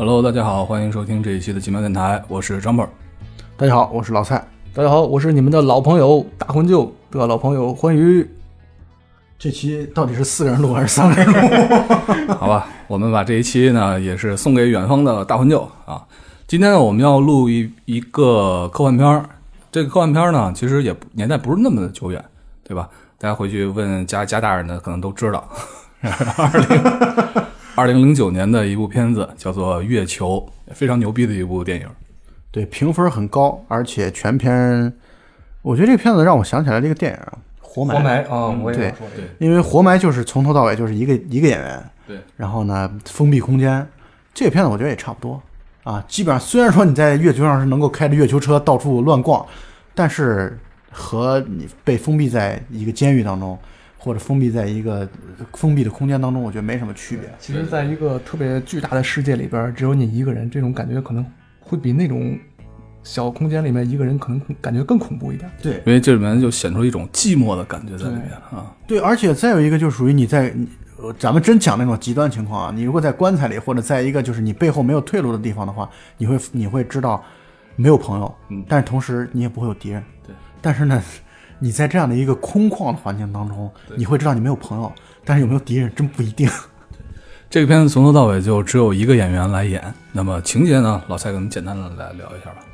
Hello，大家好，欢迎收听这一期的奇妙电台，我是张本儿。大家好，我是老蔡。大家好，我是你们的老朋友大魂舅的老朋友欢愉。这期到底是四个人录还是三个人录？好吧，我们把这一期呢也是送给远方的大魂舅啊。今天呢，我们要录一一个科幻片儿。这个科幻片儿呢，其实也年代不是那么的久远，对吧？大家回去问家家大人的，可能都知道。二零二零零九年的一部片子叫做《月球》，非常牛逼的一部电影。对，评分很高，而且全片，我觉得这个片子让我想起来这个电影《活埋》。活埋啊，我也说，对因为《活埋》就是从头到尾就是一个一个演员，对，然后呢，封闭空间。这个片子我觉得也差不多啊，基本上虽然说你在月球上是能够开着月球车到处乱逛，但是和你被封闭在一个监狱当中，或者封闭在一个封闭的空间当中，我觉得没什么区别。其实，在一个特别巨大的世界里边，只有你一个人，这种感觉可能会比那种小空间里面一个人可能感觉更恐怖一点。对，因为这里面就显出一种寂寞的感觉在里面啊。对，而且再有一个就属于你在，呃咱们真讲那种极端情况啊，你如果在棺材里或者在一个就是你背后没有退路的地方的话，你会你会知道没有朋友，嗯但是同时你也不会有敌人。对，但是呢，你在这样的一个空旷的环境当中，你会知道你没有朋友，但是有没有敌人真不一定。这个片子从头到尾就只有一个演员来演，那么情节呢，老蔡给我们简单的来聊一下吧。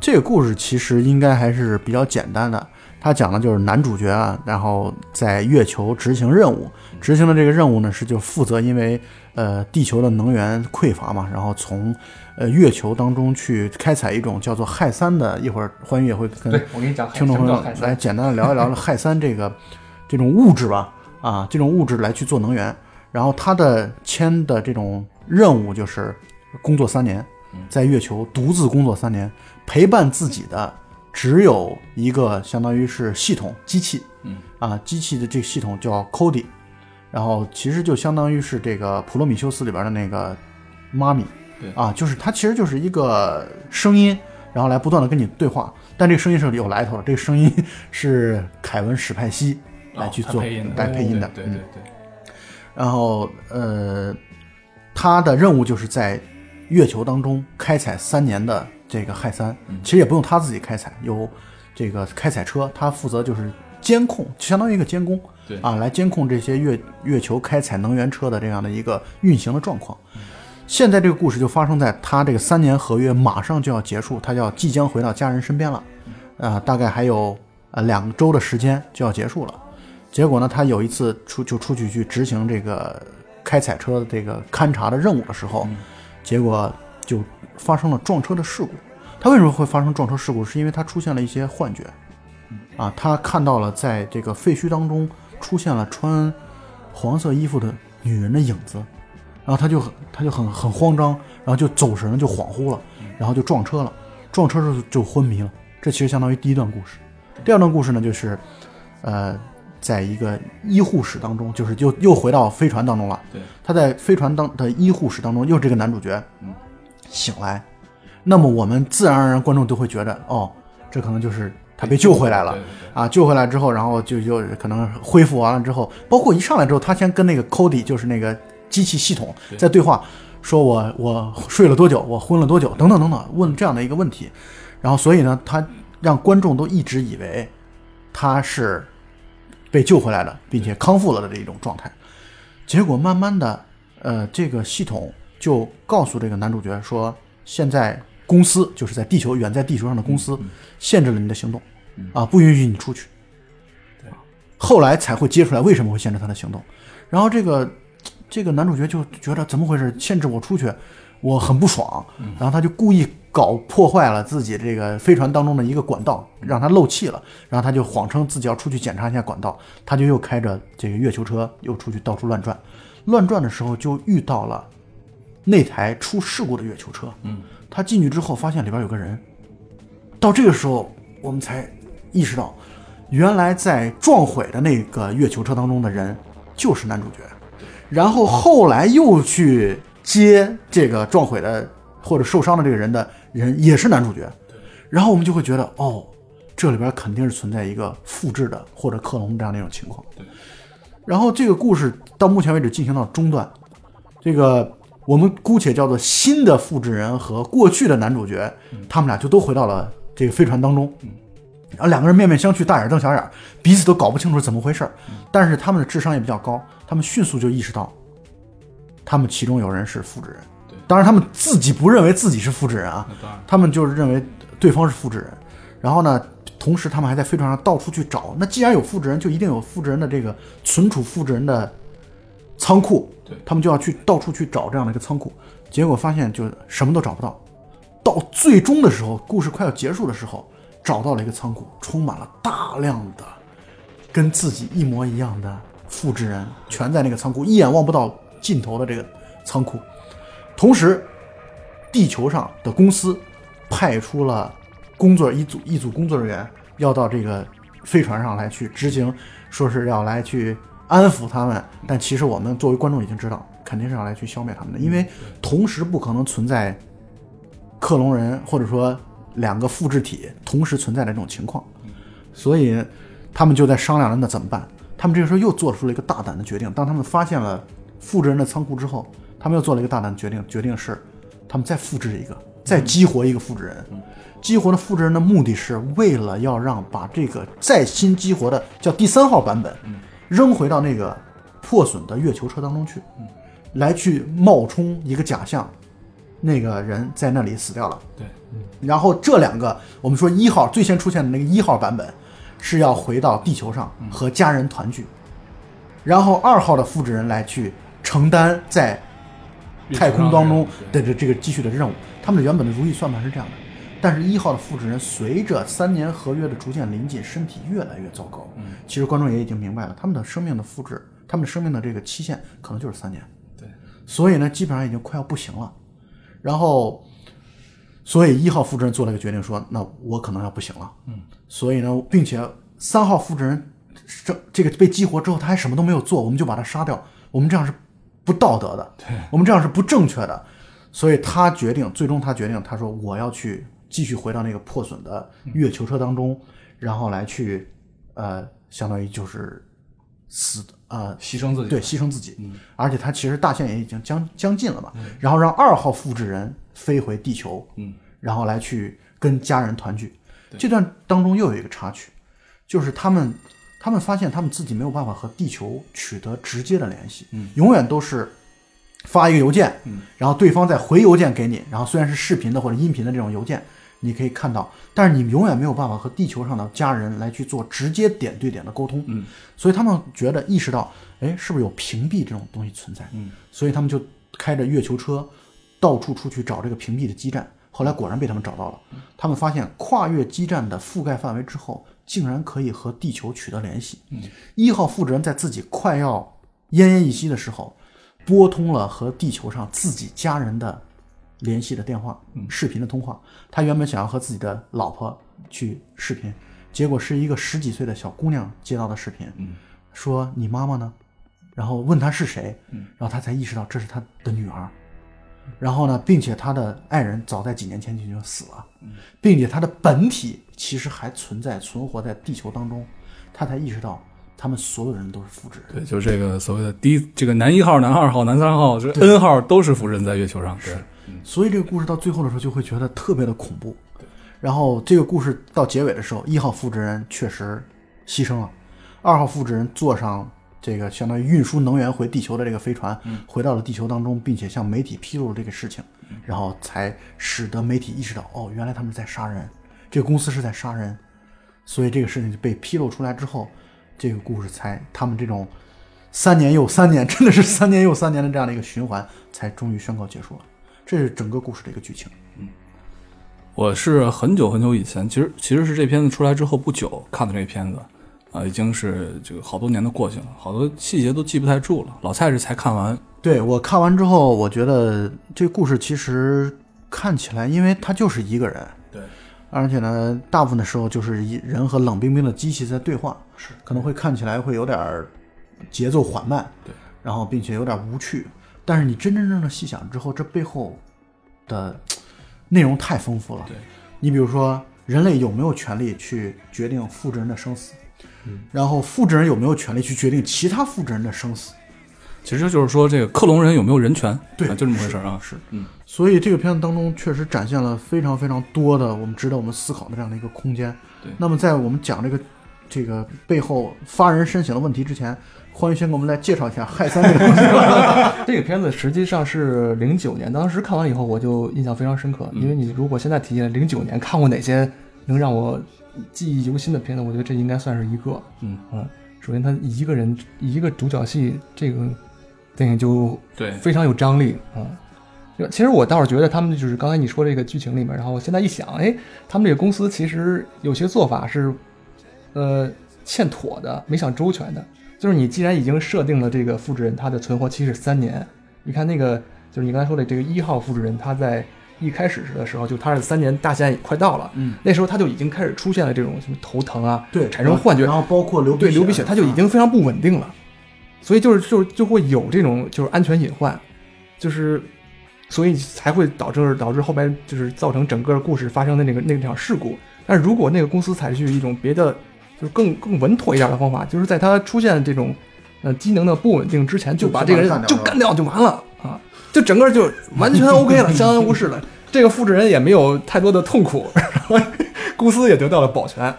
这个故事其实应该还是比较简单的，它讲的就是男主角啊，然后在月球执行任务，执行的这个任务呢是就负责因为呃地球的能源匮乏嘛，然后从呃月球当中去开采一种叫做氦三的，一会儿欢愉也会跟我跟你讲，听众朋友来？简单的聊一聊氦三这个这种物质吧，啊，这种物质来去做能源。然后他的签的这种任务就是工作三年，在月球独自工作三年，陪伴自己的只有一个相当于是系统机器，嗯啊，机器的这个系统叫 Cody，然后其实就相当于是这个普罗米修斯里边的那个妈咪，对。啊，就是它其实就是一个声音，然后来不断的跟你对话，但这个声音是有来头的，这个声音 是凯文史派西来去做、哦配音的来配音的，对对对然后呃，他的任务就是在月球当中开采三年的这个氦三，嗯。其实也不用他自己开采，有这个开采车，他负责就是监控，相当于一个监工，对。啊，来监控这些月月球开采能源车的这样的一个运行的状况。现在这个故事就发生在他这个三年合约马上就要结束，他要即将回到家人身边了，啊、大概还有呃两周的时间就要结束了。结果呢，他有一次出就出去去执行这个开采车的这个勘察的任务的时候，结果就发生了撞车的事故。他为什么会发生撞车事故？是因为他出现了一些幻觉，啊，他看到了在这个废墟当中出现了穿黄色衣服的女人的影子，然后他就很他就很很慌张，然后就走神了，就恍惚了，然后就撞车了，撞车时候就昏迷了。这其实相当于第一段故事。第二段故事呢，就是呃，在一个医护室当中，就是又又回到飞船当中了。对，他在飞船当的医护室当中，又是这个男主角，嗯，醒来。那么我们自然而然观众都会觉得，哦，这可能就是他被救回来了啊！救回来之后，然后就就可能恢复完了之后，包括一上来之后，他先跟那个 Cody，就是那个机器系统在对话，说我我睡了多久，我昏了多久，等等等等，问这样的一个问题。然后所以呢，他让观众都一直以为他是被救回来的，并且康复了的这一种状态。结果慢慢的，呃，这个系统就告诉这个男主角说，现在公司就是在地球远在地球上的公司限制了你的行动，啊，不允许你出去。对后来才会揭出来为什么会限制他的行动。然后这个这个男主角就觉得怎么回事，限制我出去，我很不爽。然后他就故意搞破坏了自己这个飞船当中的一个管道，让它漏气了。然后他就谎称自己要出去检查一下管道，他就又开着这个月球车又出去到处乱转。乱转的时候就遇到了那台出事故的月球车。嗯，他进去之后发现里边有个人。到这个时候，我们才意识到，原来在撞毁的那个月球车当中的人就是男主角。然后后来又去接这个撞毁的或者受伤的这个人的人也是男主角。然后我们就会觉得，哦，这里边肯定是存在一个复制的或者克隆这样的一种情况。然后这个故事到目前为止进行到中段，这个我们姑且叫做新的复制人和过去的男主角，他们俩就都回到了这个飞船当中。然后两个人面面相觑，大眼瞪小眼，彼此都搞不清楚怎么回事儿。但是他们的智商也比较高，他们迅速就意识到，他们其中有人是复制人。当然他们自己不认为自己是复制人啊，他们就是认为对方是复制人。然后呢，同时他们还在飞船上到处去找。那既然有复制人，就一定有复制人的这个存储复制人的仓库。对他们就要去到处去找这样的一个仓库。结果发现就什么都找不到。到最终的时候，故事快要结束的时候，找到了一个仓库，充满了大量的跟自己一模一样的复制人，全在那个仓库，一眼望不到尽头的这个仓库。同时，地球上的公司派出了工作一组一组工作人员，要到这个飞船上来去执行，说是要来去安抚他们。但其实我们作为观众已经知道，肯定是要来去消灭他们的，因为同时不可能存在克隆人或者说两个复制体同时存在的这种情况，所以他们就在商量着那怎么办。他们这个时候又做出了一个大胆的决定，当他们发现了复制人的仓库之后，他们又做了一个大胆的决定，决定是他们再复制一个，再激活一个复制人。激活的复制人的目的是为了要让把这个再新激活的叫第三号版本，扔回到那个破损的月球车当中去，来去冒充一个假象，那个人在那里死掉了。对，然后这两个，我们说一号最先出现的那个一号版本，是要回到地球上和家人团聚，然后二号的复制人来去承担在太空当中的这这个继续的任务。他们的原本的如意算盘是这样的，但是一号的复制人随着三年合约的逐渐临近，身体越来越糟糕。其实观众也已经明白了，他们的生命的复制，他们的生命的这个期限可能就是三年。对，所以呢，基本上已经快要不行了。然后，所以一号复制人做了一个决定，说：“那我可能要不行了。”嗯，所以呢，并且三号复制人这这个被激活之后，他还什么都没有做，我们就把他杀掉，我们这样是不道德的，我们这样是不正确的。所以他决定，最终他决定，他说：“我要去继续回到那个破损的月球车当中，然后来去，呃，相当于就是死呃牺牲自己，对，牺牲自己。而且他其实大限也已经将将近了嘛，然后让二号复制人飞回地球，嗯，然后来去跟家人团聚。这段当中又有一个插曲，就是他们他们发现他们自己没有办法和地球取得直接的联系，嗯，永远都是发一个邮件，嗯，然后对方再回邮件给你，然后虽然是视频的或者音频的这种邮件。你可以看到，但是你永远没有办法和地球上的家人来去做直接点对点的沟通，嗯，所以他们觉得意识到，哎，是不是有屏蔽这种东西存在？嗯，所以他们就开着月球车到处出去找这个屏蔽的基站。后来果然被他们找到了，他们发现跨越基站的覆盖范围之后，竟然可以和地球取得联系。嗯，一号复制人在自己快要奄奄一息的时候，拨通了和地球上自己家人的联系的电话，视频的通话。他原本想要和自己的老婆去视频，结果是一个十几岁的小姑娘接到的视频，说你妈妈呢？然后问他是谁，然后他才意识到这是他的女儿。然后呢，并且他的爱人早在几年前就已经死了，并且他的本体其实还存在存活在地球当中，他才意识到他们所有人都是复制人。对，就是这个所谓的第一，这个男一号、男二号、男三号，是 N 号都是复制人在月球上。对，所以这个故事到最后的时候就会觉得特别的恐怖。然后这个故事到结尾的时候，一号复制人确实牺牲了，二号复制人坐上这个相当于运输能源回地球的这个飞船，回到了地球当中，并且向媒体披露了这个事情，然后才使得媒体意识到，哦，原来他们在杀人，这个公司是在杀人，所以这个事情就被披露出来之后，这个故事才他们这种三年又三年，真的是三年又三年的这样的一个循环，才终于宣告结束了。这是整个故事的一个剧情。嗯我是很久很久以前，其实其实是这片子出来之后不久看的这片子，啊，已经是这个好多年的过去了，好多细节都记不太住了。老蔡是才看完，对我看完之后，我觉得这故事其实看起来，因为他就是一个人，对，而且呢，大部分的时候就是一人和冷冰冰的机器在对话，是可能会看起来会有点儿节奏缓慢，对，然后并且有点无趣。但是你真真正正细想之后，这背后的 内容太丰富了。对，你比如说，人类有没有权利去决定复制人的生死？然后复制人有没有权利去决定其他复制人的生死？其实就是说这个克隆人有没有人权，对啊就这么回事儿啊。是，嗯，所以这个片子当中确实展现了非常非常多的我们值得我们思考的这样的一个空间。对那么在我们讲这个这个背后发人深省的问题之前，欢迎先给我们来介绍一下 氦三这个东西。这个片子实际上是零九年，当时看完以后我就印象非常深刻，嗯因为你如果现在提起来零九年看过哪些能让我记忆犹新的片子，我觉得这应该算是一个。嗯首先他一个人一个独角戏，这个电影就对，非常有张力啊。就其实我倒是觉得他们就是刚才你说这个剧情里面，然后我现在一想，哎，他们这个公司其实有些做法是，呃，欠妥的，没想周全的。就是你既然已经设定了这个复制人他的存活期是三年，你看那个就是你刚才说的这个一号复制人，他在一开始的时候就他是三年大限也快到了，嗯，那时候他就已经开始出现了这种什么头疼啊，对，产生幻觉然后包括流鼻对流鼻血，他就已经非常不稳定了，所以就是就是就会有这种就是安全隐患，就是所以才会导致导致后边就是造成整个故事发生的那个那场事故。但是如果那个公司采取一种别的就是更更稳妥一点的方法，就是在他出现这种呃机能的不稳定之前，就把这个人就干干掉就完了啊，就整个就完全 OK 了，相安无事了。这个复制人也没有太多的痛苦，然后公司也得到了保全，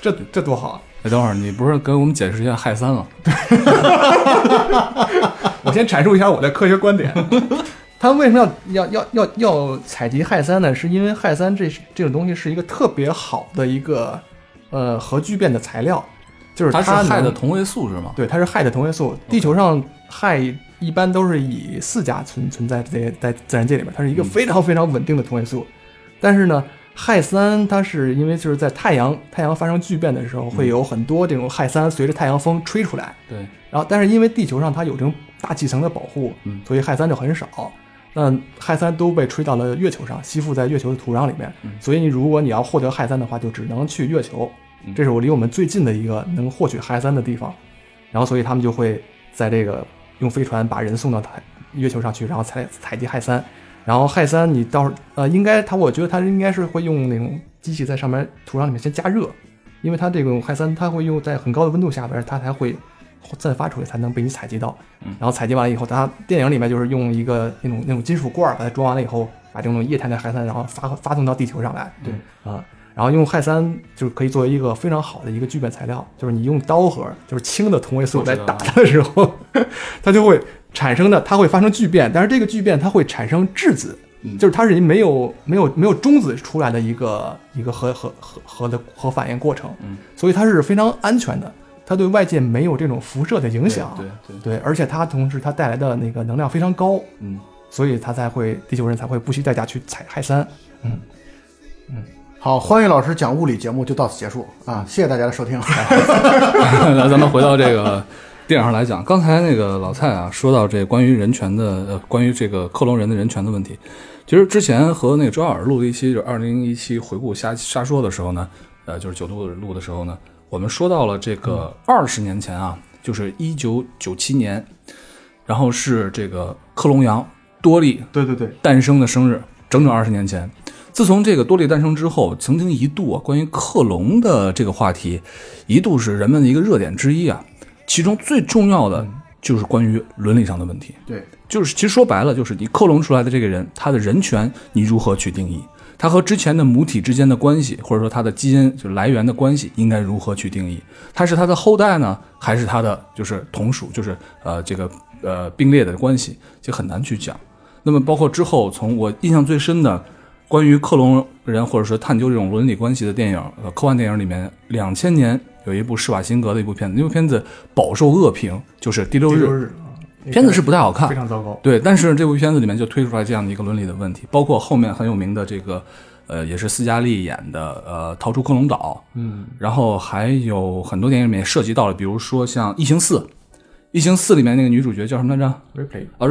这这多好啊！哎，等会儿你不是给我们解释一下氦三吗？我先阐述一下我的科学观点。他为什么要要要要要采集氦三呢？是因为氦三这这种东西是一个特别好的一个呃核聚变的材料，就是它是能氦的同位素是吗？对，它是氦的同位素。地球上氦一般都是以四价存存在在在自然界里边，它是一个嗯非常非常稳定的同位素。但是呢，氦三它是因为就是在太阳太阳发生聚变的时候，会有很多这种氦三随着太阳风吹出来。对，然后但是因为地球上它有这种大气层的保护，嗯所以氦三就很少。那氦三都被吹到了月球上，吸附在月球的土壤里面。嗯所以你如果你要获得氦三的话，就只能去月球。嗯这是我离我们最近的一个能获取氦三的地方。然后所以他们就会在这个用飞船把人送到太月球上去，然后采采集氦三。然后氦三你到呃应该它我觉得它应该是会用那种机器在上面土壤里面先加热，因为它这种氦三它会用在很高的温度下边，它才会散发出来，才能被你采集到。嗯然后采集完了以后，它电影里面就是用一个那种那种金属罐儿把它装完了以后，把这种液态的氦三然后发发送到地球上来。对啊，然后用氦三就是可以作为一个非常好的一个聚变材料，就是你用刀核就是氢的同位素我知道来打它的时候，它就会产生的，它会发生聚变，但是这个聚变它会产生质子，嗯。就是它是没有没有没有中子出来的一个一个核核核核的核反应过程，嗯，所以它是非常安全的，它对外界没有这种辐射的影响，对对，对，而且它同时它带来的那个能量非常高，嗯，所以它才会地球人才会不惜代价去采氦三。好，欢迎老师讲物理节目就到此结束啊！谢谢大家的收听。来 咱们回到这个电影上来讲，刚才那个老蔡啊，说到这关于人权的，呃，关于这个克隆人的人权的问题。其实之前和那个周耀尔录了一期，就是二零一七回顾瞎瞎说的时候呢，呃，就是九度录的时候呢，我们说到了这个二十年前啊，就是一九九七年，然后是这个克隆羊多利对对对，诞生的生日，整整二十年前。自从这个多利诞生之后，曾经一度啊，关于克隆的这个话题，一度是人们的一个热点之一啊。其中最重要的就是关于伦理上的问题，对，就是其实说白了，就是你克隆出来的这个人，他的人权你如何去定义？他和之前的母体之间的关系，或者说他的基因就来源的关系，应该如何去定义？他是他的后代呢，还是他的就是同属，就是呃这个呃并列的关系，就很难去讲。那么包括之后，从我印象最深的关于克隆人或者说探究这种伦理关系的电影，呃，科幻电影里面，两千年有一部施瓦辛格的一部片子，那部片子饱受恶评，就是《第六日》，日啊，片子是不太好看。非，常糟糕。对，但是这部片子里面就推出来这样的一个伦理的问题，包括后面很有名的这个，呃，也是斯嘉丽演的，呃，《逃出克隆岛》，嗯，然后还有很多电影里面涉及到了，比如说像《异形四》，《异形四》里面那个女主角叫什么来着。啊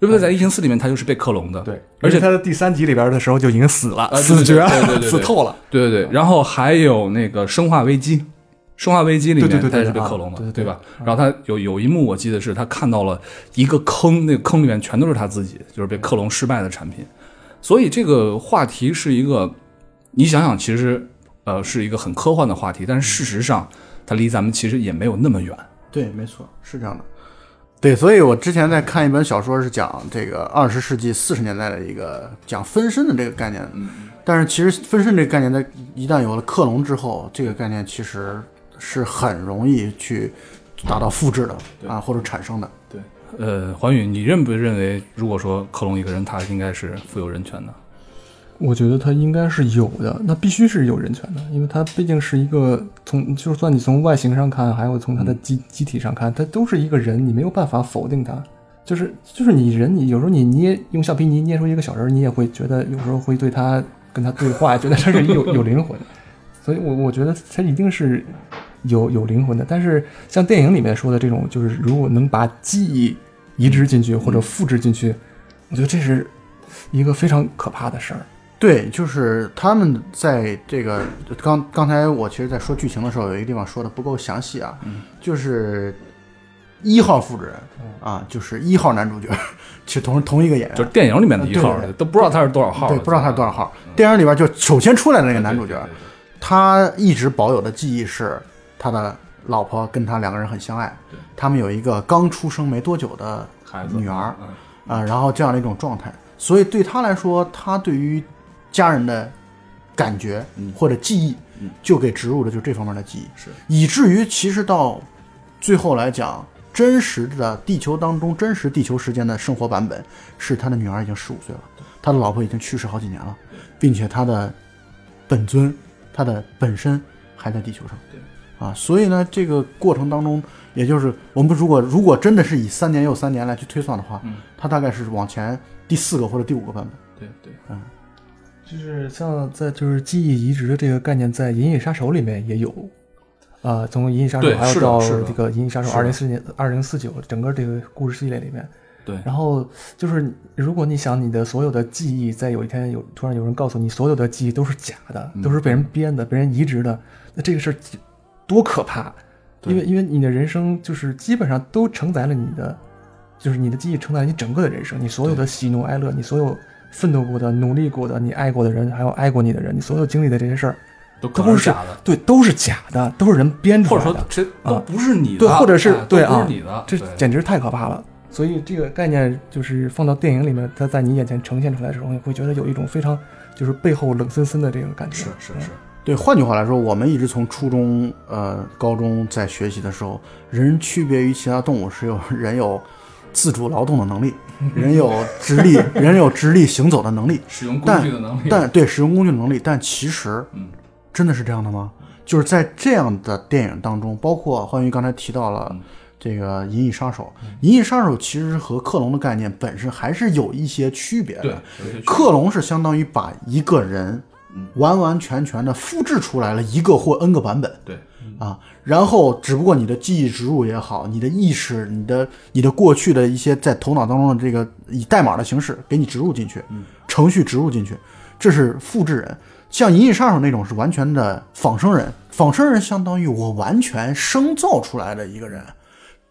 ，Ripley，Ripley 在《异形四》里面他就是被克隆的，对，而且他的第三集里边的时候就已经死了，死绝了，对对对对对死透了。对对对，然后还有那个《生化危机》，《生化危机》里面对对对对他也是被啊克隆的，对对对吧？然后他有有一幕我记得是他看到了一个坑，那个坑里面全都是他自己，就是被克隆失败的产品。所以这个话题是一个，你想想，其实呃是一个很科幻的话题，但是事实上它离咱们其实也没有那么远。对，没错，是这样的。对，所以我之前在看一本小说，是讲这个二十世纪四十年代的一个讲分身的这个概念。嗯，但是其实分身这个概念，在一旦有了克隆之后，这个概念其实是很容易去达到复制的啊，或者产生的。对，呃，环宇，你认不认为，如果说克隆一个人，他应该是富有人权的？我觉得他应该是有的，那必须是有人权的，因为他毕竟是一个从，就算你从外形上看，还有从他的机机体上看，他都是一个人，你没有办法否定他。就是就是你人，你有时候你捏用橡皮泥捏出一个小人，你也会觉得有时候会对他跟他对话，觉得他是有 有灵魂。所以我我觉得他一定是有有灵魂的。但是像电影里面说的这种，就是如果能把记忆移植进去或者复制进去，我觉得这是一个非常可怕的事儿。对，就是他们在这个刚刚才我其实，在说剧情的时候，有一个地方说的不够详细啊，就是一号复制人啊，就是一号男主角，其实同同一个演员，就是电影里面的一号对对，都不知道他是多少号，对，不知道他是多少号。电影里边就首先出来的那个男主角，他一直保有的记忆是他的老婆跟他两个人很相爱，他们有一个刚出生没多久的孩子女儿嗯。啊，然后这样的一种状态，所以对他来说，他对于家人的感觉或者记忆，就给植入了就这方面的记忆，是。以至于其实到最后来讲，真实的地球当中真实地球时间的生活版本是他的女儿已经十五岁了，他的老婆已经去世好几年了，并且他的本尊，他的本身还在地球上。啊，所以呢，这个过程当中，也就是我们如果如果真的是以三年又三年来去推算的话，嗯。它大概是往前第四个或者第五个版本。就是像在就是记忆移植的这个概念，在《银翼杀手》里面也有，啊、从《银翼杀手还有到是这个《银翼杀手二零四年二零四九》整个这个故事系列里面，对。然后就是如果你想你的所有的记忆，在有一天有突然有人告诉你所有的记忆都是假的，嗯都是被人编的、被人移植的，那这个事儿多可怕！因为因为你的人生就是基本上都承载了你的，就是你的记忆承载了你整个的人生，你所有的喜怒哀乐，你所有奋斗过的、努力过的、你爱过的人，还有爱过你的人，你所有经历的这些事儿，都可都是假的，对，都是假的，都是人编出来的。或者说这都啊不是你的，对或者是对啊是你的，这简直太可怕了。所以这个概念就是放到电影里面，它在你眼前呈现出来的时候，你会觉得有一种非常就是背后冷森森的这个感觉。嗯是是是，对，换句话来说，我们一直从初中、呃高中在学习的时候，人区别于其他动物是有人有自主劳动的能力，人有直立，人有直立行走的能力，使用工具的能力，但对使用工具的能力，但其实嗯真的是这样的吗？就是在这样的电影当中，包括欢愉刚才提到了嗯这个《银翼杀手》，《银翼杀手》其实和克隆的概念本身还是有一些区别的。对，克隆是相当于把一个人嗯完完全全的复制出来了一个或 n 个版本对啊，然后只不过你的记忆植入也好，你的意识、你的你的过去的一些在头脑当中的这个以代码的形式给你植入进去，程序植入进去，这是复制人。像《银翼杀手》那种是完全的仿生人，仿生人相当于我完全生造出来的一个人，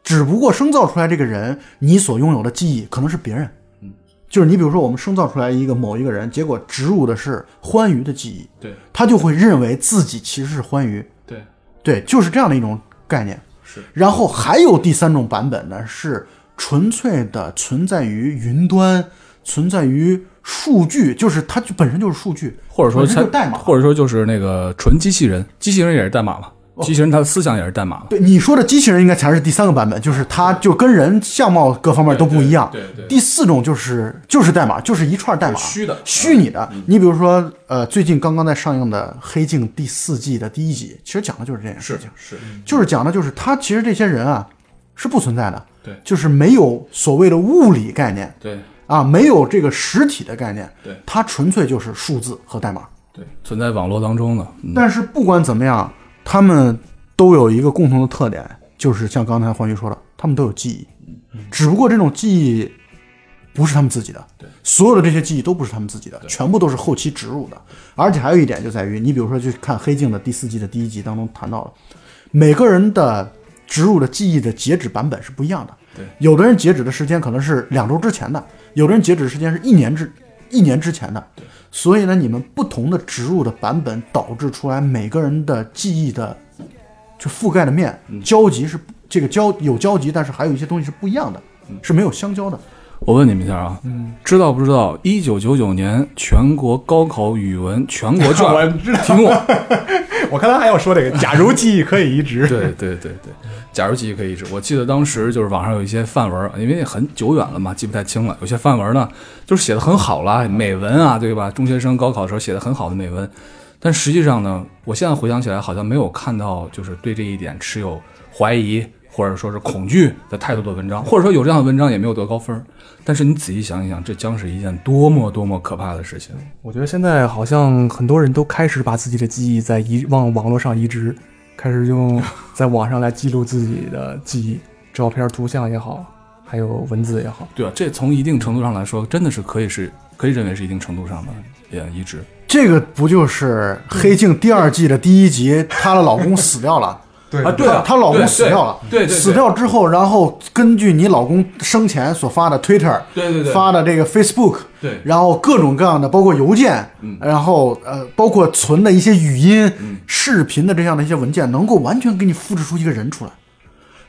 只不过生造出来这个人，你所拥有的记忆可能是别人。就是你比如说，我们生造出来一个某一个人，结果植入的是欢愉的记忆，对他就会认为自己其实是欢愉，对对，就是这样的一种概念。是，然后还有第三种版本呢，是纯粹的存在于云端，存在于数据，就是它就本身就是数据，或者说它代码，或者说就是那个纯机器人，机器人也是代码嘛，机器人它的思想也是代码嘛，对你说的机器人应该才是第三个版本，就是它就跟人相貌各方面都不一样。对对对第四种就是就是代码，就是一串代码，虚的虚拟的。你比如说，呃，最近刚刚在上映的《黑镜》第四季的第一集，其实讲的就是这件事情，是就是讲的就是他其实这些人啊是不存在的，对就是没有所谓的物理概念对啊，没有这个实体的概念，对它纯粹就是数字和代码。对，存在网络当中的，嗯但是不管怎么样，他们都有一个共同的特点，就是像刚才欢愉说的，他们都有记忆，只不过这种记忆不是他们自己的，对，所有的这些记忆都不是他们自己的，全部都是后期植入的。而且还有一点就在于，你比如说去看《黑镜》的第四季的第一集当中谈到了，每个人的植入的记忆的截止版本是不一样的，对，有的人截止的时间可能是两周之前的，有的人截止的时间是一年之一年之前的，所以呢，你们不同的植入的版本导致出来每个人的记忆的就覆盖的面交集是这个交有交集，但是还有一些东西是不一样的，是没有相交的。我问你们一下啊，嗯，知道不知道？一九九九年全国高考语文全国 卷我知道题目，我刚才还要说这个，假如记忆可以移植，对对对对，假如记忆可以移植，我记得当时就是网上有一些范文，因为很久远了嘛，记不太清了。有些范文呢，就是写的很好啦，美文啊，对吧？中学生高考的时候写的很好的美文，但实际上呢，我现在回想起来，好像没有看到就是对这一点持有怀疑或者说是恐惧的态度的文章，或者说有这样的文章也没有得高分。但是你仔细想一想，这将是一件多么多么可怕的事情。我觉得现在好像很多人都开始把自己的记忆在移往网络上移植，开始用 在网上来记录自己的记忆，照片、图像也好，还有文字也好。对啊，这从一定程度上来说，真的是可以是可以认为是一定程度上的也移植。这个不就是《黑镜》第二季的第一集，她的老公死掉了。对啊，对啊，她老公死掉了，对对对死掉之后，然后根据你老公生前所发的 Twitter，对对对。发的这个 Facebook，对。然后各种各样的，包括邮件，嗯。然后呃，包括存的一些语音、视频的这样的一些文件，能够完全给你复制出一个人出来。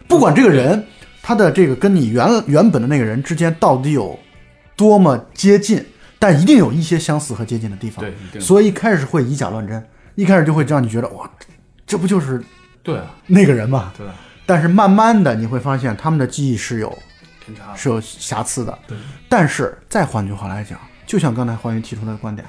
不管这个人他的这个跟你原原本的那个人之间到底有多么接近，但一定有一些相似和接近的地方。对所以一开始会以假乱真，一开始就会让你觉得哇，这不就是对啊，那个人嘛？对啊，但是慢慢的你会发现他们的记忆是有偏差是有瑕疵的。对，但是再换句话来讲，就像刚才黄云提出的观点，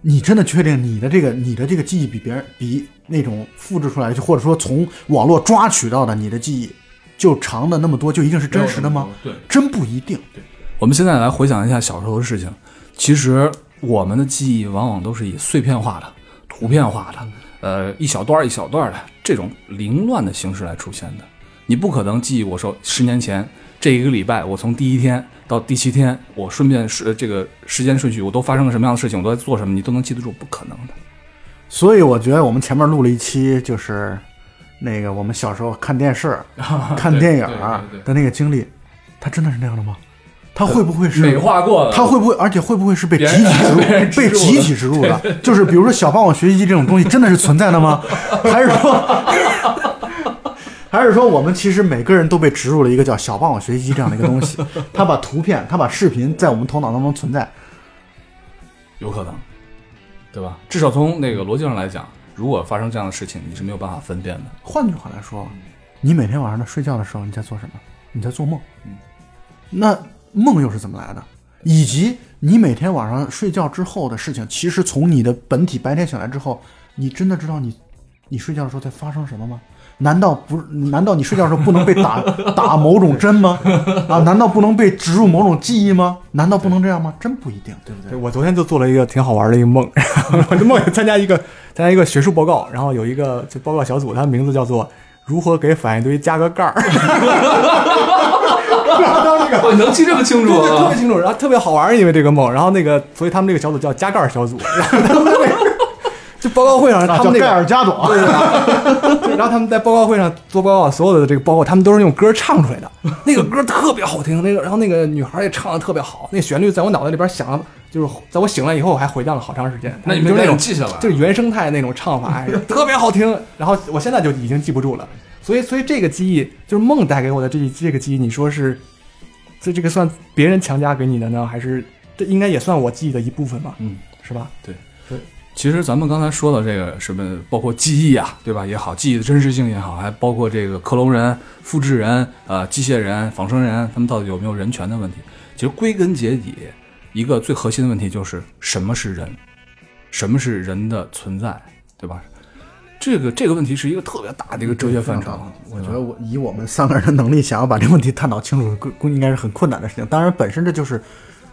你真的确定你的这个你的这个记忆比别人比那种复制出来，就或者说从网络抓取到的你的记忆就长的那么多，就一定是真实的吗？对，真不一定。对我们现在来回想一下小时候的事情，其实我们的记忆往往都是以碎片化的、图片化的，呃，一小段儿一小段儿的这种凌乱的形式来出现的。你不可能记忆我说十年前这一个礼拜，我从第一天到第七天，我顺便是这个时间顺序，我都发生了什么样的事情，我都在做什么，你都能记得住，不可能的。所以我觉得我们前面录了一期，就是那个我们小时候看电视、看电影的那个经历，它真的是那样的吗？它会不会是美化过的，它会不会，而且会不会是被集体植入 被集体植入的？就是比如说小霸王学习机这种东西真的是存在的吗？还是说，还是说我们其实每个人都被植入了一个叫小霸王学习机这样的一个东西？他把图片、他把视频在我们头脑当中存在。有可能，对吧？至少从那个逻辑上来讲，如果发生这样的事情，你是没有办法分辨的。换句话来说，你每天晚上在睡觉的时候你在做什么？你在做梦。嗯那梦又是怎么来的？以及你每天晚上睡觉之后的事情，其实从你的本体白天醒来之后，你真的知道你你睡觉的时候在发生什么吗？难道不？难道你睡觉的时候不能被打打某种针吗？啊？难道不能被植入某种记忆吗？难道不能这样吗？真不一定，对不对？我昨天就做了一个挺好玩的一个梦，我的梦参加一个参加一个学术报告，然后有一个就报告小组，它的名字叫做“如何给反应堆加个盖儿”。然后那个我能记这么清楚对对，特别清楚，然后特别好玩，因为这个梦，然后那个，所以他们这个小组叫加盖儿小组，然后他们那个就报告会上，他们那个尔加朵。对，然后他们在报告会上做报告，所有的这个报告他们都是用歌唱出来的，那个歌特别好听，那个然后那个女孩也唱的特别好，那旋律在我脑袋里边响了，就是在我醒来以后我还回荡了好长时间。那你们就那种记下来，就是原生态那种唱法，哎特别好听。然后我现在就已经记不住了，所以所以这个记忆就是梦带给我的这这个记忆，你说是这这个算别人强加给你的呢，还是这应该也算我记忆的一部分吧？嗯，是吧？对对其实咱们刚才说的这个什么，包括记忆啊，对吧？也好，记忆的真实性也好，还包括这个克隆人、复制人、呃，机械人、仿生人，他们到底有没有人权的问题？其实归根结底，一个最核心的问题就是什么是人，什么是人的存在，对吧？这个这个问题是一个特别大的一个哲学范畴。我觉得我以我们三个人的能力，想要把这个问题探讨清楚，估估应该是很困难的事情。当然，本身这就是，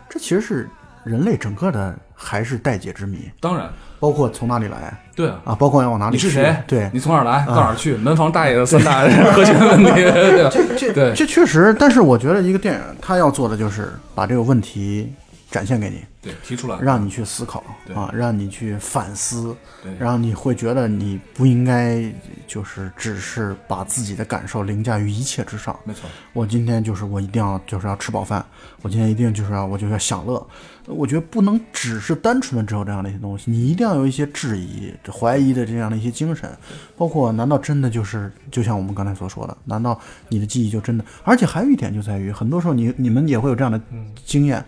这其实是人类整个的还是待解之谜，当然，包括从哪里来对啊。啊，包括要往哪里去。你是谁？对，你从哪儿来？到哪儿去？门房大爷的三大核心 问题？这对这确实，但是我觉得一个电影他要做的就是把这个问题展现给你，对，提出来，让你去思考啊，让你去反思，对，让你会觉得你不应该就是只是把自己的感受凌驾于一切之上。没错，我今天就是我一定要就是要吃饱饭，我今天一定就是要我就要享乐。我觉得不能只是单纯的只有这样的一些东西，你一定要有一些质疑、怀疑的这样的一些精神，包括难道真的就是就像我们刚才所说的，难道你的记忆就真的？而且还有一点就在于，很多时候你你们也会有这样的经验，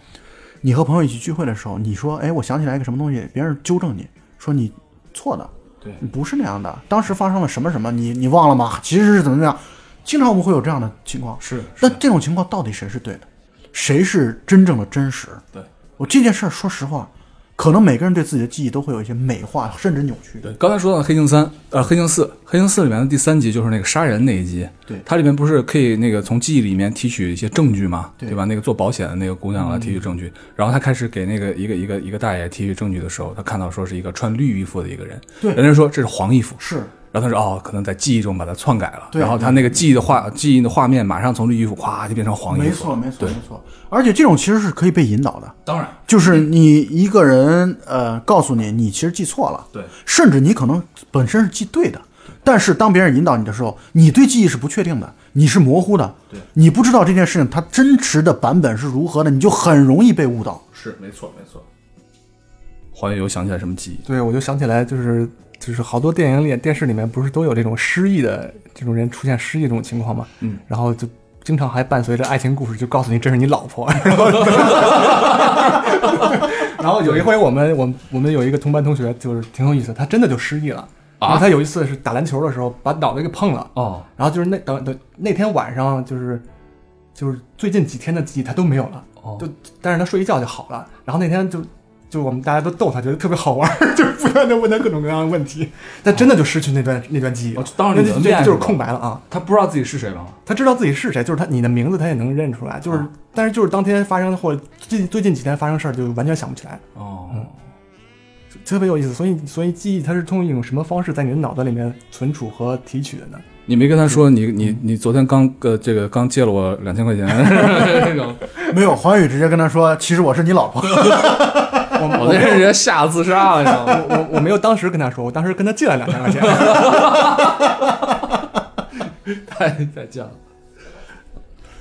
你和朋友一起聚会的时候，你说，哎，我想起来一个什么东西，别人纠正你说你错的，对不是那样的，当时发生了什么什么，你你忘了吗？其实是怎么怎么样？经常我们会有这样的情况，是，那这种情况到底谁是对的？谁是真正的真实？对，我这件事儿，说实话，可能每个人对自己的记忆都会有一些美化，甚至扭曲。对，刚才说到《黑镜三》，呃，《黑镜四》，《黑镜四》里面的第三集就是那个杀人那一集。对。它里面不是可以那个从记忆里面提取一些证据吗，对。对吧？那个做保险的那个姑娘来提取证据，然后他开始给那个一个一个一个大爷提取证据的时候，他看到说是一个穿绿衣服的一个人，对。人家说这是黄衣服，是，然后他说哦，可能在记忆中把它篡改了，对然后他那个记忆的画记忆的画面马上从绿衣服咵就变成黄衣服，没错，没错，没错。而且这种其实是可以被引导的，当然就是你一个人呃告诉你你其实记错了，对，甚至你可能本身是记对的，但是当别人引导你的时候，你对记忆是不确定的，你是模糊的，对，你不知道这件事情它真实的版本是如何的，你就很容易被误导。是没错没错。黄月有想起来什么记忆？对，我就想起来，就是就是好多电影里、电视里面不是都有这种失忆的这种人出现失忆这种情况吗？嗯，然后就经常还伴随着爱情故事，就告诉你这是你老婆。然后，然后有一回我们我们我们有一个同班同学就是挺有意思，他真的就失忆了。啊然后他有一次是打篮球的时候把脑袋给碰了，哦，然后就是那等等那天晚上就是就是最近几天的记忆他都没有了。哦就但是他睡一觉就好了。然后那天就就我们大家都逗他，觉得特别好玩儿，就是不断的问他各种各样的问题。但真的就失去那段那段记忆了哦，当着你的那就就是空白了啊。他不知道自己是谁吗？他知道自己是谁，就是他你的名字他也能认出来，就是、啊但是就是当天发生或者最最近几天发生事儿就完全想不起来，哦，特别有意思。所以所以记忆它是通过一种什么方式在你的脑袋里面存储和提取的呢？你没跟他说你你你昨天刚呃这个刚借了我两千块钱那种，没有，黄宇直接跟他说：“其实我是你老婆。我那人直接 吓得自杀了，你知道吗？我我我没有当时跟他说，我当时跟他借了两千块钱。太太犟了。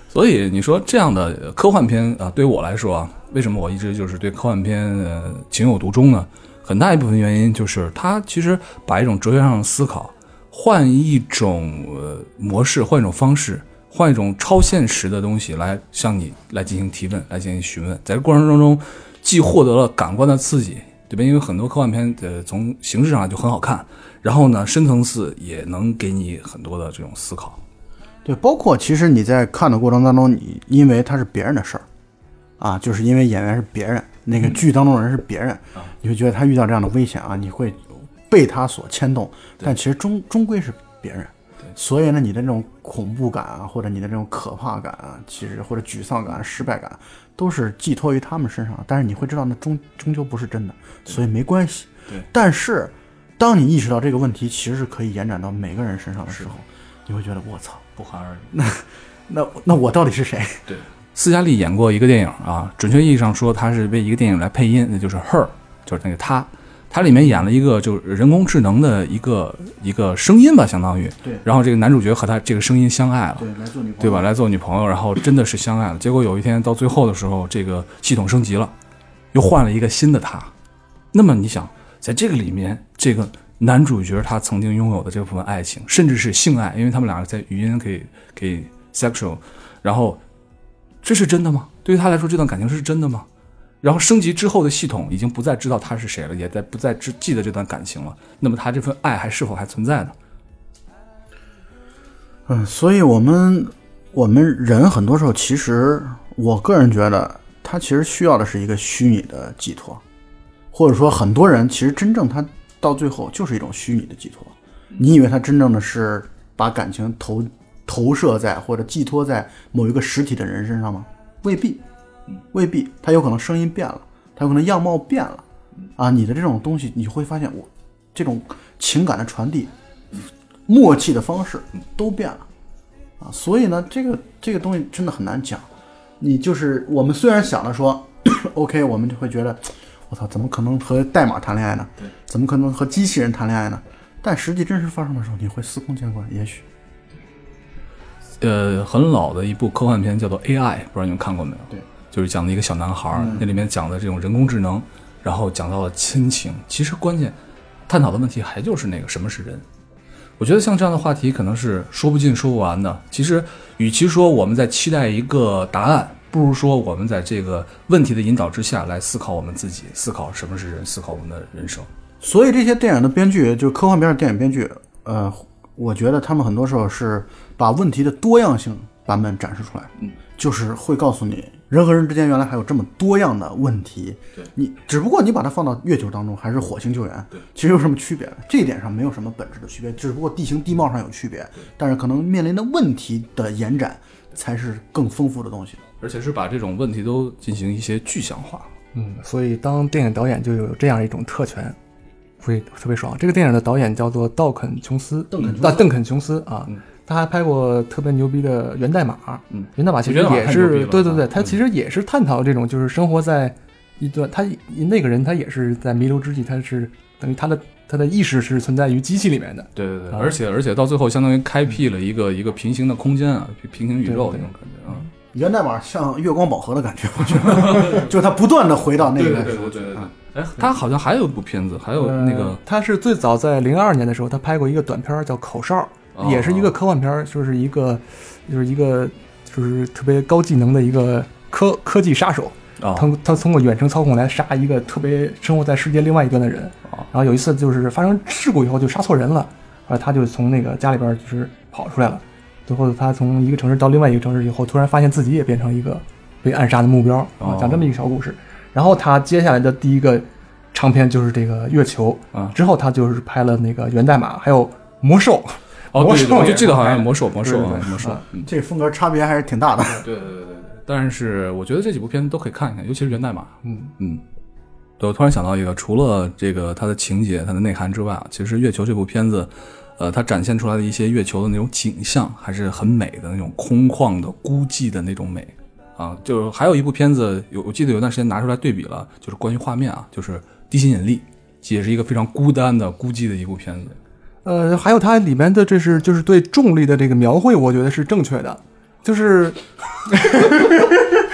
所以你说这样的科幻片啊，对于我来说啊，为什么我一直就是对科幻片呃情有独钟呢？很大一部分原因就是它其实把一种哲学上的思考，换一种呃模式，换一种方式，换一种超现实的东西来向你来进行提问，来进行询问，在这过程当中，既获得了感官的刺激，对吧？因为很多科幻片呃从形式上就很好看，然后呢深层次也能给你很多的这种思考。”对，包括其实你在看的过程当中，你因为它是别人的事儿，啊，就是因为演员是别人，那个剧当中的人是别人，你会觉得他遇到这样的危险啊，你会被他所牵动，但其实终终归是别人。所以呢，你的那种恐怖感啊，或者你的这种可怕感啊，其实或者沮丧感、失败感，都是寄托于他们身上。但是你会知道，那终终究不是真的，所以没关系。对但是当你意识到这个问题其实是可以延展到每个人身上的时候，你会觉得我操，不寒而栗。那那我到底是谁？对，斯嘉丽演过一个电影啊，准确意义上说，她是为一个电影来配音，那就是 Her，就是那个她。她里面演了一个就是人工智能的一个一个声音吧，相当于。对然后这个男主角和他这个声音相爱了，对，来做女朋友，对吧？？来做女朋友，然后真的是相爱了。结果有一天到最后的时候，这个系统升级了，又换了一个新的他。那么你想，在这个里面，这个男主角他曾经拥有的这部分爱情，甚至是性爱，因为他们两个在语音可以可以 sexual，然后这是真的吗？对于他来说，这段感情是真的吗？然后升级之后的系统已经不再知道他是谁了，也在不再知记得这段感情了。那么他这份爱还是否还存在呢？嗯，所以我们我们人很多时候，其实我个人觉得，他其实需要的是一个虚拟的寄托，或者说很多人其实真正他到最后就是一种虚拟的寄托。你以为他真正的是把感情投投射在或者寄托在某一个实体的人身上吗？未必，未必，他有可能声音变了，他有可能样貌变了，啊，你的这种东西，你会发现我这种情感的传递、默契的方式都变了。啊，所以呢，这个这个东西真的很难讲。你就是我们虽然想着说 OK，我们就会觉得，我操，怎么可能和代码谈恋爱呢？对，怎么可能和机器人谈恋爱呢？但实际真实发生的时候，你会司空见惯，也许。呃，很老的一部科幻片叫做《AI》，不知道你们看过没有？对，就是讲的一个小男孩儿，嗯那里面讲的这种人工智能，然后讲到了亲情。其实关键探讨的问题还就是那个什么是人。我觉得像这样的话题可能是说不尽、说不完的。其实，与其说我们在期待一个答案，不如说我们在这个问题的引导之下来思考我们自己，思考什么是人，思考我们的人生。所以这些电影的编剧，就是科幻片的电影编剧，呃，我觉得他们很多时候是把问题的多样性版本展示出来，嗯，就是会告诉你，人和人之间原来还有这么多样的问题，对。你只不过你把它放到月球当中，还是火星救援，对，其实有什么区别？这一点上没有什么本质的区别，只不过地形地貌上有区别，但是可能面临的问题的延展才是更丰富的东西。而且是把这种问题都进行一些具象化。嗯，所以当电影导演就有这样一种特权，会特别爽。这个电影的导演叫做道肯·琼斯，邓肯琼斯。啊，邓肯·琼斯啊，嗯他还拍过特别牛逼的《源代码》。嗯源代码其实也是对对对，啊他其实也是探讨这种就是生活在一段他那个人他也是在弥留之际，他是等于他的他的意识是存在于机器里面的。对对对，啊而且而且到最后相当于开辟了一个一个平行的空间啊，平行宇宙那种感觉啊。源代码像月光宝盒的感觉，我觉得，就是他不断的回到那个对对对对对。哎，他好像还有一部片子，还有那个呃他是最早在零二年的时候，他拍过一个短片叫《口哨》，哦也是一个科幻片儿，就是一个就是一个就是特别高技能的一个科科技杀手，啊他他通过远程操控来杀一个特别生活在世界另外一端的人。哦然后有一次就是发生事故以后就杀错人了，后来他就从那个家里边就是跑出来了。最后他从一个城市到另外一个城市以后，突然发现自己也变成一个被暗杀的目标哦啊，讲这么一个小故事。然后他接下来的第一个长片就是这个月球，啊之后他就是拍了那个源代码，还有魔兽。哦，对我魔兽也就记得好像是魔兽魔兽魔兽这风格差别还是挺大的。对对对对对。但是我觉得这几部片子都可以看一看，尤其是源代码。嗯嗯，对，我突然想到一个，除了这个它的情节、它的内涵之外啊，其实《月球》这部片子，呃，它展现出来的一些月球的那种景象，还是很美的那种空旷的、孤寂的那种美啊。就是还有一部片子，有我记得有段时间拿出来对比了，就是关于画面啊，就是《地心引力》，也是一个非常孤单的、孤寂的一部片子。呃，还有它里面的这是就是对重力的这个描绘，我觉得是正确的。就是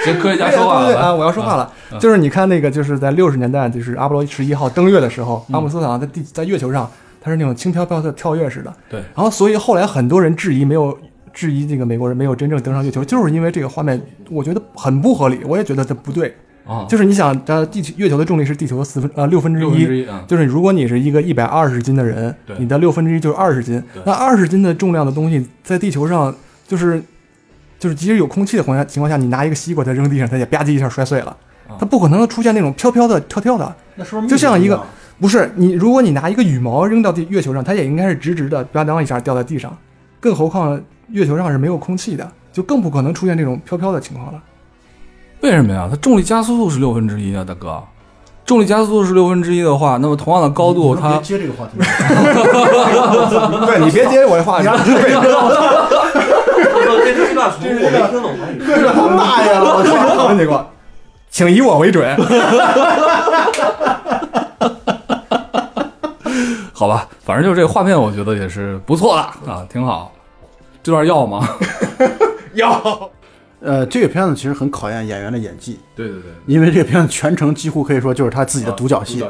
行科学家说话对对对啊，了，我要说话了。就是你看那个，就是在六十年代，就是阿波罗十一号登月的时候，阿姆斯特朗在地在月球上，他是那种轻飘飘的跳跃式的。对，然后所以后来很多人质疑没有质疑这个美国人没有真正登上月球，就是因为这个画面，我觉得很不合理，我也觉得它不对。啊，就是你想，呃，地球月球的重力是地球的四分呃六分之一，就是如果你是一个一百二十斤的人，你的六分之一就是二十斤，那二十斤的重量的东西在地球上就是就是即使有空气的情况下情况下，你拿一个西瓜它扔地上，它也吧唧一下摔碎了。啊，它不可能出现那种飘飘的跳跳的。那是就像一个不是你，如果你拿一个羽毛扔到地月球上，它也应该是直直的，吧当一下掉在地上。更何况月球上是没有空气的，就更不可能出现这种飘飘的情况了。为什么呀？它重力加速度是六分之一啊，大哥。重力加速度是六分之一的话，那么同样的高度，你能别它接这个话题。对你别接我这话，你让对这这段从我没听懂韩语。这是好大呀！我操！请以我为准。好吧，反正就是这个画面，我觉得也是不错的啊，挺好。这段要吗？要呃，这个片子其实很考验演员的演技，对对对，因为这个片子全程几乎可以说就是他自己的独角戏。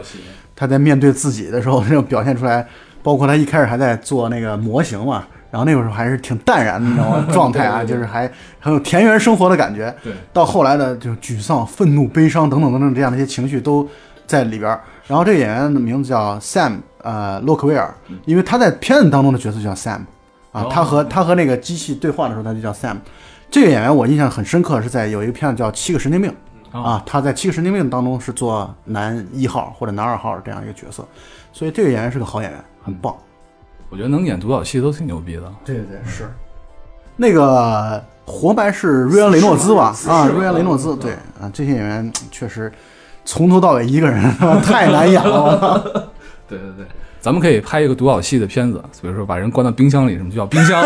他在面对自己的时候，那种表现出来，包括他一开始还在做那个模型嘛，然后那个时候还是挺淡然的那种 状态啊，对对对就是还很有田园生活的感觉。对，到后来的就沮丧、愤怒、悲伤等等等等这样的一些情绪都在里边儿。然后这个演员的名字叫 Sam，呃，洛克威尔，因为他在片子当中的角色叫 Sam，啊哦，他和他和那个机器对话的时候他就叫 Sam。这个演员我印象很深刻，是在有一个片子叫《七个神经病》。哦啊，他在《七个神经病》当中是做男一号或者男二号这样一个角色，所以这个演员是个好演员，很棒。我觉得能演独角戏都挺牛逼的。对对对，是。那个活埋是瑞安·雷诺兹吧？啊，瑞安·雷诺兹，对啊，这些演员确实从头到尾一个人 太难演了。对对对，咱们可以拍一个独角戏的片子，比如说把人关到冰箱里，什么就叫冰箱，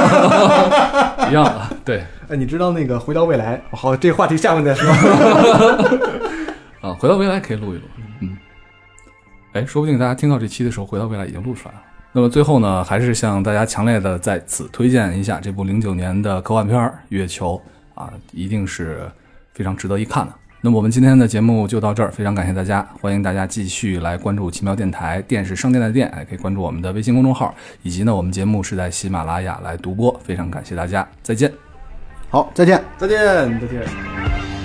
一样的。对，哎，你知道那个回到未来？好，这个话题下面再说。啊，回到未来可以录一录，嗯，哎，说不定大家听到这期的时候，回到未来已经录出来了。那么最后呢，还是向大家强烈的在此推荐一下这部零九年的科幻片《月球》啊，一定是非常值得一看的。那么我们今天的节目就到这儿，非常感谢大家，欢迎大家继续来关注奇妙电台，电视商店的店，哎，可以关注我们的微信公众号，以及呢，我们节目是在喜马拉雅来独播，非常感谢大家，再见。好，再见。再见，再见。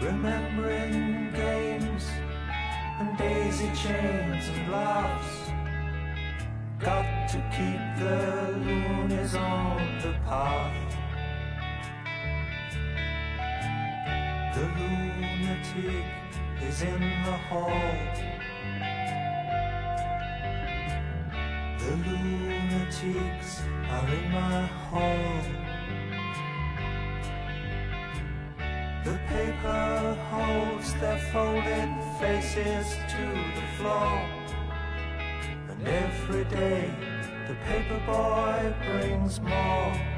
Remembering games and daisy chains and laughs. Got to keep the loonies on the path. The lunatic is in the hall. The lunatics are in my hall. Their folded faces to the floor. And every day the paper boy brings more.